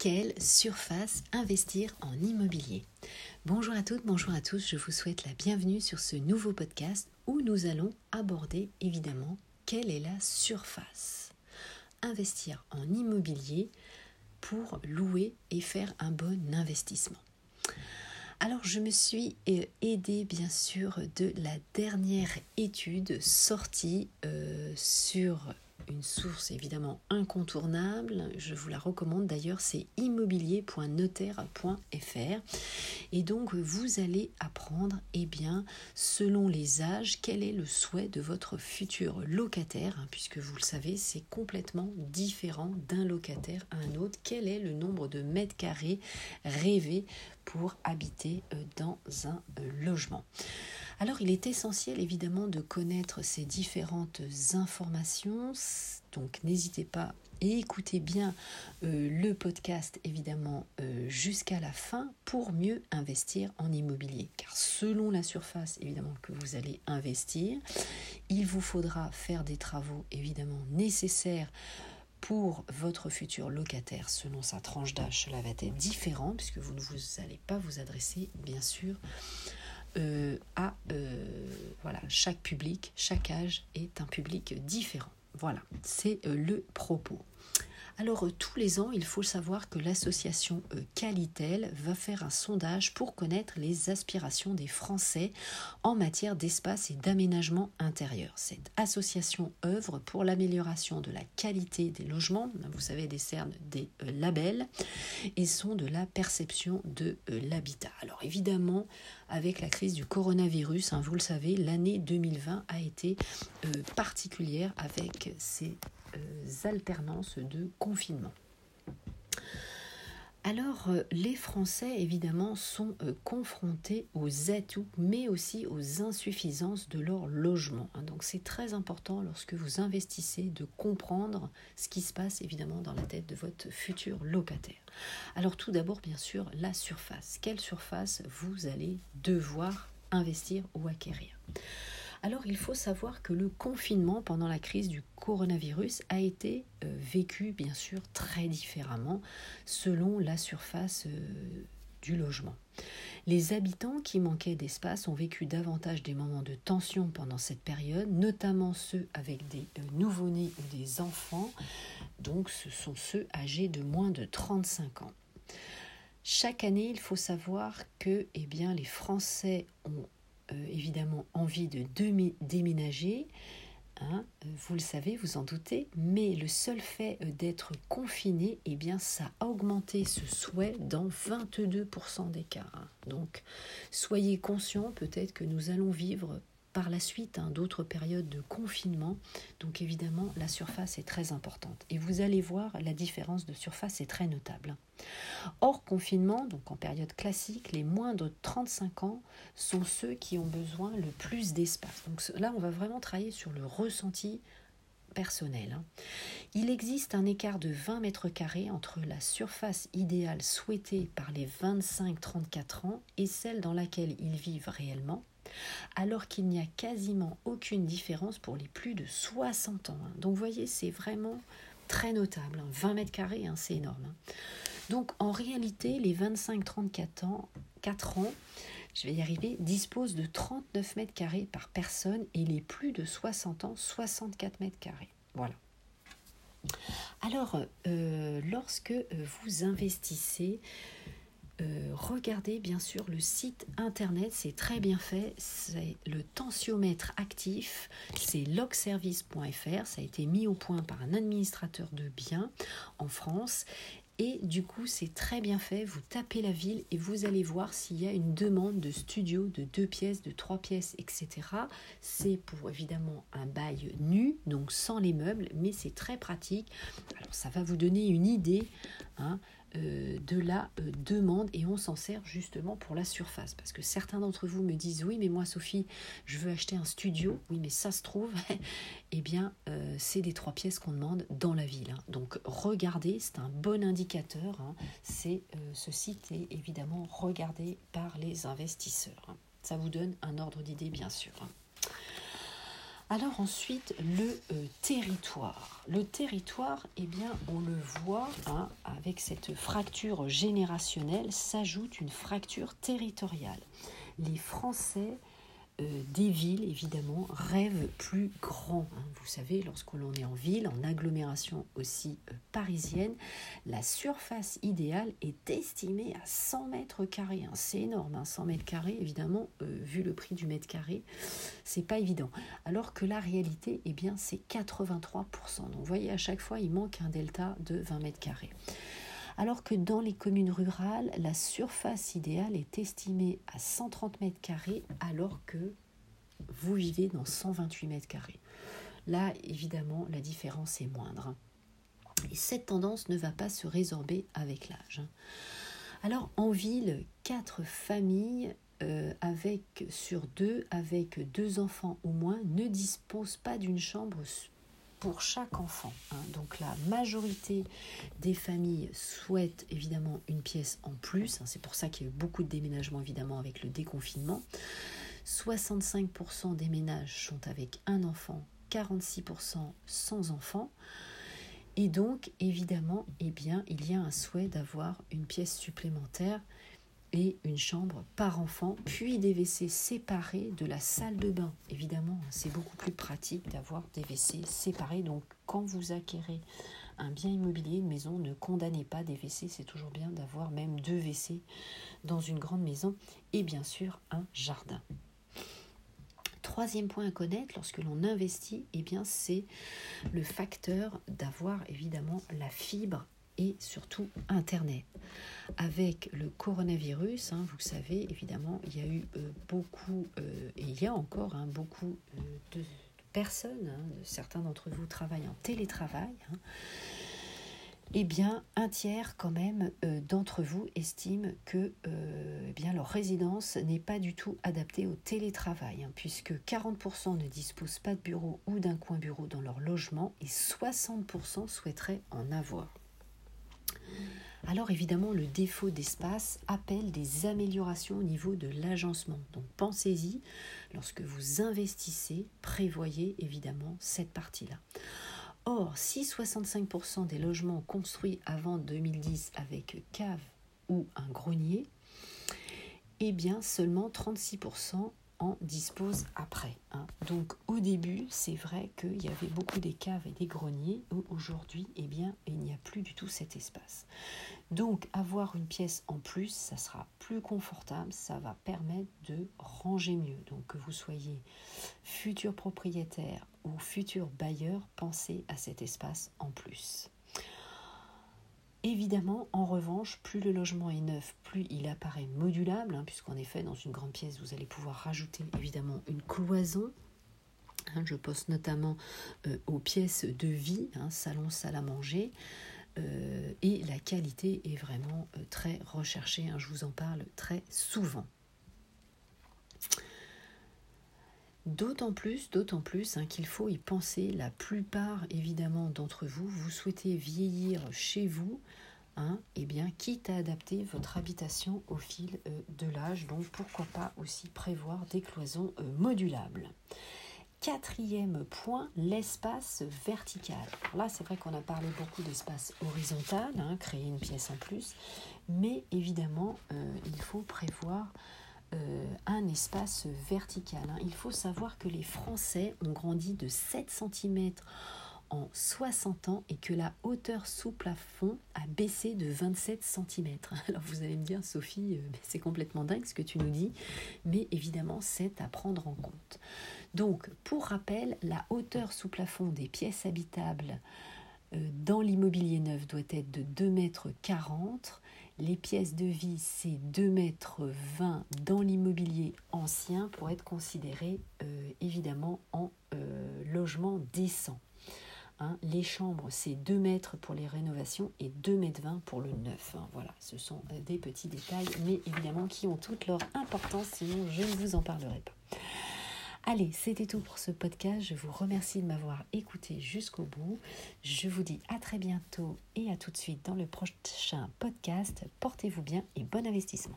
quelle surface investir en immobilier Bonjour à toutes, bonjour à tous, je vous souhaite la bienvenue sur ce nouveau podcast où nous allons aborder évidemment quelle est la surface. Investir en immobilier pour louer et faire un bon investissement. Alors je me suis euh, aidée bien sûr de la dernière étude sortie euh, sur une source évidemment incontournable. Je vous la recommande d'ailleurs, c'est immobilier.notaire.fr. Et donc vous allez apprendre, eh bien, selon les âges, quel est le souhait de votre futur locataire, hein, puisque vous le savez, c'est complètement différent d'un locataire à un autre. Quel est le nombre de mètres carrés rêvés pour habiter euh, dans un euh, logement? Alors il est essentiel évidemment de connaître ces différentes informations, donc n'hésitez pas et écoutez bien euh, le podcast évidemment euh, jusqu'à la fin pour mieux investir en immobilier. Car selon la surface évidemment que vous allez investir, il vous faudra faire des travaux évidemment nécessaires pour votre futur locataire selon sa tranche d'âge. Cela va être différent puisque vous ne vous allez pas vous adresser bien sûr euh, à euh, voilà, chaque public, chaque âge est un public différent. Voilà, c'est euh, le propos. Alors tous les ans, il faut savoir que l'association Qualitel va faire un sondage pour connaître les aspirations des Français en matière d'espace et d'aménagement intérieur. Cette association œuvre pour l'amélioration de la qualité des logements, vous savez, décerne des labels et sont de la perception de l'habitat. Alors évidemment, avec la crise du coronavirus. Hein, vous le savez, l'année 2020 a été euh, particulière avec ces euh, alternances de confinement. Alors, euh, les Français, évidemment, sont euh, confrontés aux atouts, mais aussi aux insuffisances de leur logement. Hein. Donc, c'est très important lorsque vous investissez de comprendre ce qui se passe, évidemment, dans la tête de votre futur locataire. Alors, tout d'abord, bien sûr, la surface. Quelle surface vous allez devoir investir ou acquérir? Alors il faut savoir que le confinement pendant la crise du coronavirus a été euh, vécu bien sûr très différemment selon la surface euh, du logement. Les habitants qui manquaient d'espace ont vécu davantage des moments de tension pendant cette période, notamment ceux avec des euh, nouveau-nés ou des enfants, donc ce sont ceux âgés de moins de 35 ans. Chaque année, il faut savoir que eh bien, les Français ont évidemment envie de déménager, hein, euh, vous le savez, vous en doutez, mais le seul fait euh, d'être confiné, eh bien, ça a augmenté ce souhait dans 22% des cas. Hein. Donc, soyez conscients peut-être que nous allons vivre par la suite hein, d'autres périodes de confinement. Donc évidemment, la surface est très importante. Et vous allez voir, la différence de surface est très notable. Hors confinement, donc en période classique, les moins de 35 ans sont ceux qui ont besoin le plus d'espace. Donc là, on va vraiment travailler sur le ressenti personnel. Hein. Il existe un écart de 20 mètres carrés entre la surface idéale souhaitée par les 25-34 ans et celle dans laquelle ils vivent réellement alors qu'il n'y a quasiment aucune différence pour les plus de 60 ans. Hein. Donc vous voyez, c'est vraiment très notable. 20 hein. mètres carrés, hein, c'est énorme. Donc en réalité, les 25-34 ans, 4 ans, je vais y arriver, disposent de 39 mètres carrés par personne et les plus de 60 ans, 64 mètres carrés. Voilà. Alors, euh, lorsque euh, vous investissez euh, regardez bien sûr le site internet, c'est très bien fait, c'est le tensiomètre actif, c'est logservice.fr, ça a été mis au point par un administrateur de biens en France et du coup, c'est très bien fait. Vous tapez la ville et vous allez voir s'il y a une demande de studio de deux pièces, de trois pièces, etc. C'est pour évidemment un bail nu, donc sans les meubles, mais c'est très pratique. Alors, ça va vous donner une idée. Hein, euh, de la euh, demande et on s'en sert justement pour la surface. Parce que certains d'entre vous me disent oui mais moi Sophie je veux acheter un studio, oui mais ça se trouve, eh bien euh, c'est des trois pièces qu'on demande dans la ville. Hein. Donc regardez, c'est un bon indicateur, hein. c'est, ce site est évidemment regardé par les investisseurs. Hein. Ça vous donne un ordre d'idée bien sûr. Alors ensuite, le euh, territoire. Le territoire, eh bien, on le voit, hein, avec cette fracture générationnelle, s'ajoute une fracture territoriale. Les Français euh, des villes, évidemment, rêvent plus grand. Hein. Vous savez, lorsqu'on est en ville, en agglomération aussi euh, parisienne, la surface idéale est estimée à 100 mètres carrés. Hein. C'est énorme, 100 hein. mètres carrés, évidemment, euh, vu le prix du mètre carré, c'est pas évident. Alors que la réalité, eh bien, c'est 83%. Donc, vous voyez, à chaque fois, il manque un delta de 20 mètres carrés alors que dans les communes rurales, la surface idéale est estimée à 130 mètres carrés, alors que vous vivez dans 128 mètres carrés. Là, évidemment, la différence est moindre. Et cette tendance ne va pas se résorber avec l'âge. Alors, en ville, quatre familles euh, avec, sur deux avec deux enfants au moins ne disposent pas d'une chambre pour chaque enfant. Hein. Donc la majorité des familles souhaitent évidemment une pièce en plus. Hein. C'est pour ça qu'il y a eu beaucoup de déménagements évidemment avec le déconfinement. 65% des ménages sont avec un enfant, 46% sans enfant. Et donc, évidemment, eh bien, il y a un souhait d'avoir une pièce supplémentaire et une chambre par enfant, puis des WC séparés de la salle de bain. Évidemment, c'est beaucoup plus pratique d'avoir des WC séparés. Donc, quand vous acquérez un bien immobilier, une maison, ne condamnez pas des WC. C'est toujours bien d'avoir même deux WC dans une grande maison et bien sûr un jardin. Troisième point à connaître lorsque l'on investit, eh bien c'est le facteur d'avoir évidemment la fibre et surtout Internet. Avec le coronavirus, hein, vous savez, évidemment, il y a eu euh, beaucoup, euh, et il y a encore hein, beaucoup euh, de personnes, hein, certains d'entre vous travaillent en télétravail, eh bien, un tiers quand même d'entre vous estiment que eh bien, leur résidence n'est pas du tout adaptée au télétravail, puisque 40% ne disposent pas de bureau ou d'un coin bureau dans leur logement et 60% souhaiteraient en avoir. Alors évidemment, le défaut d'espace appelle des améliorations au niveau de l'agencement. Donc pensez-y, lorsque vous investissez, prévoyez évidemment cette partie-là. Or, si 65% des logements construits avant 2010 avec cave ou un grenier, eh bien seulement 36% en dispose après. Hein. Donc au début, c'est vrai qu'il y avait beaucoup des caves et des greniers aujourd'hui, eh bien, il n'y a plus du tout cet espace. Donc avoir une pièce en plus, ça sera plus confortable, ça va permettre de ranger mieux. Donc que vous soyez futur propriétaire ou futur bailleur, pensez à cet espace en plus. Évidemment, en revanche, plus le logement est neuf, plus il apparaît modulable, hein, puisqu'en effet, dans une grande pièce, vous allez pouvoir rajouter évidemment une cloison. Hein, je pense notamment euh, aux pièces de vie, hein, salon, salle à manger. Euh, et la qualité est vraiment euh, très recherchée. je vous en parle très souvent. D'autant plus, d'autant plus qu'il faut y penser. La plupart, évidemment, d'entre vous, vous souhaitez vieillir chez vous, hein, eh bien, quitte à adapter votre habitation au fil euh, de l'âge. Donc, pourquoi pas aussi prévoir des cloisons euh, modulables. Quatrième point, l'espace vertical. là, c'est vrai qu'on a parlé beaucoup d'espace horizontal, hein, créer une pièce en plus, mais évidemment, euh, il faut prévoir euh, un espace vertical. Hein. Il faut savoir que les Français ont grandi de 7 cm en 60 ans et que la hauteur sous plafond a baissé de 27 cm. Alors vous allez me dire, Sophie, euh, c'est complètement dingue ce que tu nous dis, mais évidemment, c'est à prendre en compte. Donc, pour rappel, la hauteur sous plafond des pièces habitables euh, dans l'immobilier neuf doit être de 2 mètres 40 les pièces de vie, c'est 2 mètres 20 dans l'immobilier ancien pour être considéré euh, évidemment en euh, logement décent. Hein, les chambres, c'est 2 mètres pour les rénovations et 2 mètres 20 pour le neuf. Hein. voilà, ce sont euh, des petits détails, mais évidemment qui ont toute leur importance, sinon je ne vous en parlerai pas. Allez, c'était tout pour ce podcast. Je vous remercie de m'avoir écouté jusqu'au bout. Je vous dis à très bientôt et à tout de suite dans le prochain podcast. Portez-vous bien et bon investissement.